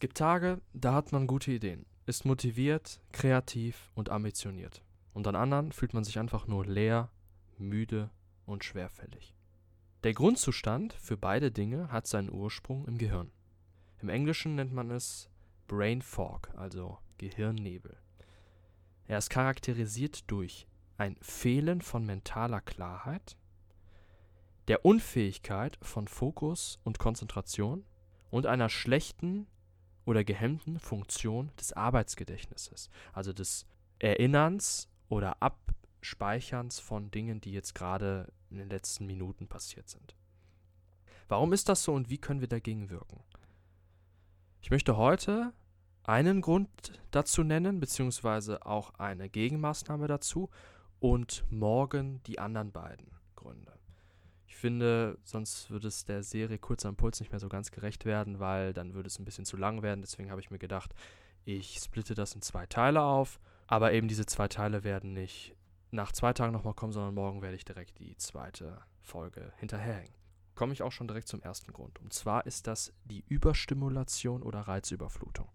Es gibt Tage, da hat man gute Ideen, ist motiviert, kreativ und ambitioniert. Und an anderen fühlt man sich einfach nur leer, müde und schwerfällig. Der Grundzustand für beide Dinge hat seinen Ursprung im Gehirn. Im Englischen nennt man es Brain Fog, also Gehirnnebel. Er ist charakterisiert durch ein Fehlen von mentaler Klarheit, der Unfähigkeit von Fokus und Konzentration und einer schlechten oder gehemmten Funktion des Arbeitsgedächtnisses, also des Erinnerns oder Abspeicherns von Dingen, die jetzt gerade in den letzten Minuten passiert sind. Warum ist das so und wie können wir dagegen wirken? Ich möchte heute einen Grund dazu nennen, beziehungsweise auch eine Gegenmaßnahme dazu und morgen die anderen beiden Gründe. Finde, sonst würde es der Serie Kurzer Impuls nicht mehr so ganz gerecht werden, weil dann würde es ein bisschen zu lang werden. Deswegen habe ich mir gedacht, ich splitte das in zwei Teile auf. Aber eben diese zwei Teile werden nicht nach zwei Tagen nochmal kommen, sondern morgen werde ich direkt die zweite Folge hinterherhängen. Komme ich auch schon direkt zum ersten Grund. Und zwar ist das die Überstimulation oder Reizüberflutung.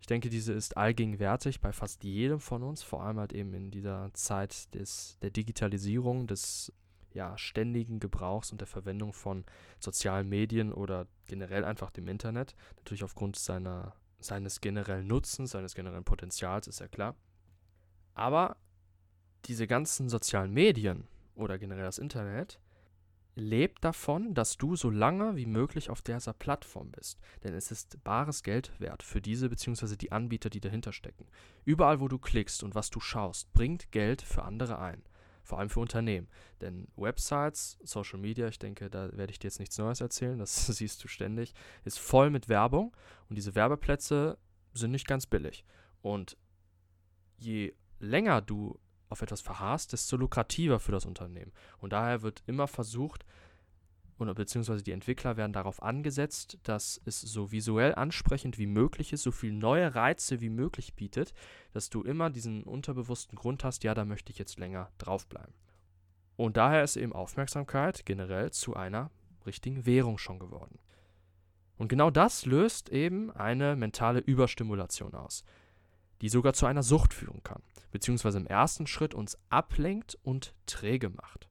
Ich denke, diese ist allgegenwärtig bei fast jedem von uns, vor allem halt eben in dieser Zeit des, der Digitalisierung, des ja, ständigen Gebrauchs und der Verwendung von sozialen Medien oder generell einfach dem Internet. Natürlich aufgrund seiner, seines generellen Nutzens, seines generellen Potenzials, ist ja klar. Aber diese ganzen sozialen Medien oder generell das Internet lebt davon, dass du so lange wie möglich auf dieser Plattform bist. Denn es ist bares Geld wert für diese bzw. die Anbieter, die dahinter stecken. Überall, wo du klickst und was du schaust, bringt Geld für andere ein. Vor allem für Unternehmen. Denn Websites, Social Media, ich denke, da werde ich dir jetzt nichts Neues erzählen, das siehst du ständig, ist voll mit Werbung und diese Werbeplätze sind nicht ganz billig. Und je länger du auf etwas verharrst, desto lukrativer für das Unternehmen. Und daher wird immer versucht, oder beziehungsweise die Entwickler werden darauf angesetzt, dass es so visuell ansprechend wie möglich ist, so viele neue Reize wie möglich bietet, dass du immer diesen unterbewussten Grund hast, ja, da möchte ich jetzt länger draufbleiben. Und daher ist eben Aufmerksamkeit generell zu einer richtigen Währung schon geworden. Und genau das löst eben eine mentale Überstimulation aus die sogar zu einer Sucht führen kann, beziehungsweise im ersten Schritt uns ablenkt und träge macht.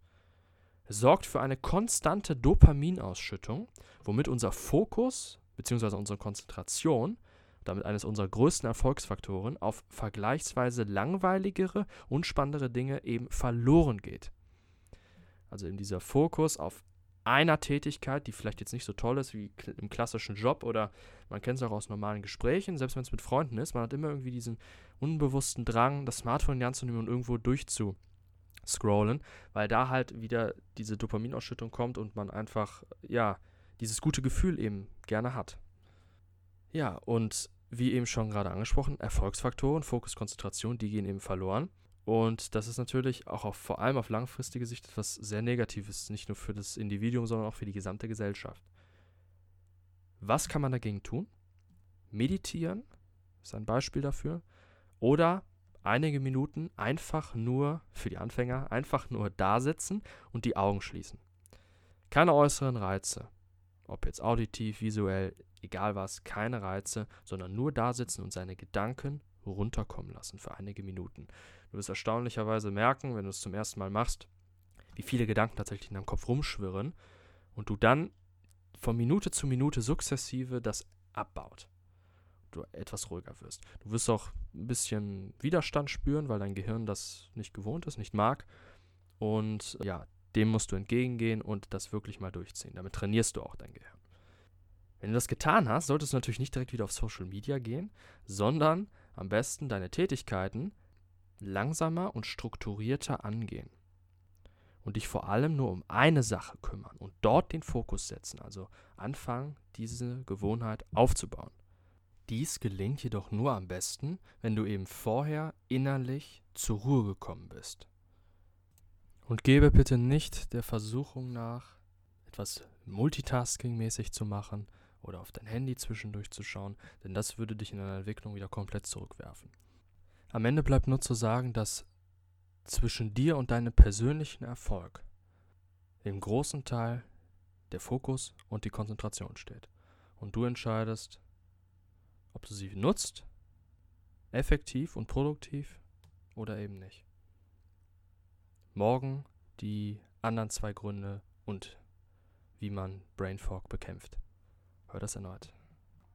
Sorgt für eine konstante Dopaminausschüttung, womit unser Fokus beziehungsweise unsere Konzentration, damit eines unserer größten Erfolgsfaktoren, auf vergleichsweise langweiligere, unspannendere Dinge eben verloren geht. Also in dieser Fokus auf einer Tätigkeit, die vielleicht jetzt nicht so toll ist wie im klassischen Job oder man kennt es auch aus normalen Gesprächen, selbst wenn es mit Freunden ist, man hat immer irgendwie diesen unbewussten Drang, das Smartphone in die Hand zu nehmen und irgendwo durchzuscrollen, weil da halt wieder diese Dopaminausschüttung kommt und man einfach, ja, dieses gute Gefühl eben gerne hat. Ja, und wie eben schon gerade angesprochen, Erfolgsfaktoren, Fokus, Konzentration, die gehen eben verloren. Und das ist natürlich auch auf, vor allem auf langfristige Sicht etwas sehr Negatives, nicht nur für das Individuum, sondern auch für die gesamte Gesellschaft. Was kann man dagegen tun? Meditieren ist ein Beispiel dafür. Oder einige Minuten einfach nur, für die Anfänger, einfach nur da sitzen und die Augen schließen. Keine äußeren Reize. Ob jetzt auditiv, visuell, egal was, keine Reize, sondern nur da sitzen und seine Gedanken runterkommen lassen für einige Minuten. Du wirst erstaunlicherweise merken, wenn du es zum ersten Mal machst, wie viele Gedanken tatsächlich in deinem Kopf rumschwirren und du dann von Minute zu Minute sukzessive das abbaut. Du etwas ruhiger wirst. Du wirst auch ein bisschen Widerstand spüren, weil dein Gehirn das nicht gewohnt ist, nicht mag. Und ja, dem musst du entgegengehen und das wirklich mal durchziehen. Damit trainierst du auch dein Gehirn. Wenn du das getan hast, solltest du natürlich nicht direkt wieder auf Social Media gehen, sondern am besten deine Tätigkeiten langsamer und strukturierter angehen. Und dich vor allem nur um eine Sache kümmern und dort den Fokus setzen. Also anfangen, diese Gewohnheit aufzubauen. Dies gelingt jedoch nur am besten, wenn du eben vorher innerlich zur Ruhe gekommen bist. Und gebe bitte nicht der Versuchung nach, etwas Multitasking-mäßig zu machen oder auf dein Handy zwischendurch zu schauen, denn das würde dich in deiner Entwicklung wieder komplett zurückwerfen. Am Ende bleibt nur zu sagen, dass zwischen dir und deinem persönlichen Erfolg im großen Teil der Fokus und die Konzentration steht. Und du entscheidest, ob du sie nutzt, effektiv und produktiv oder eben nicht. Morgen die anderen zwei Gründe und wie man Brain Fog bekämpft. Hör das erneut.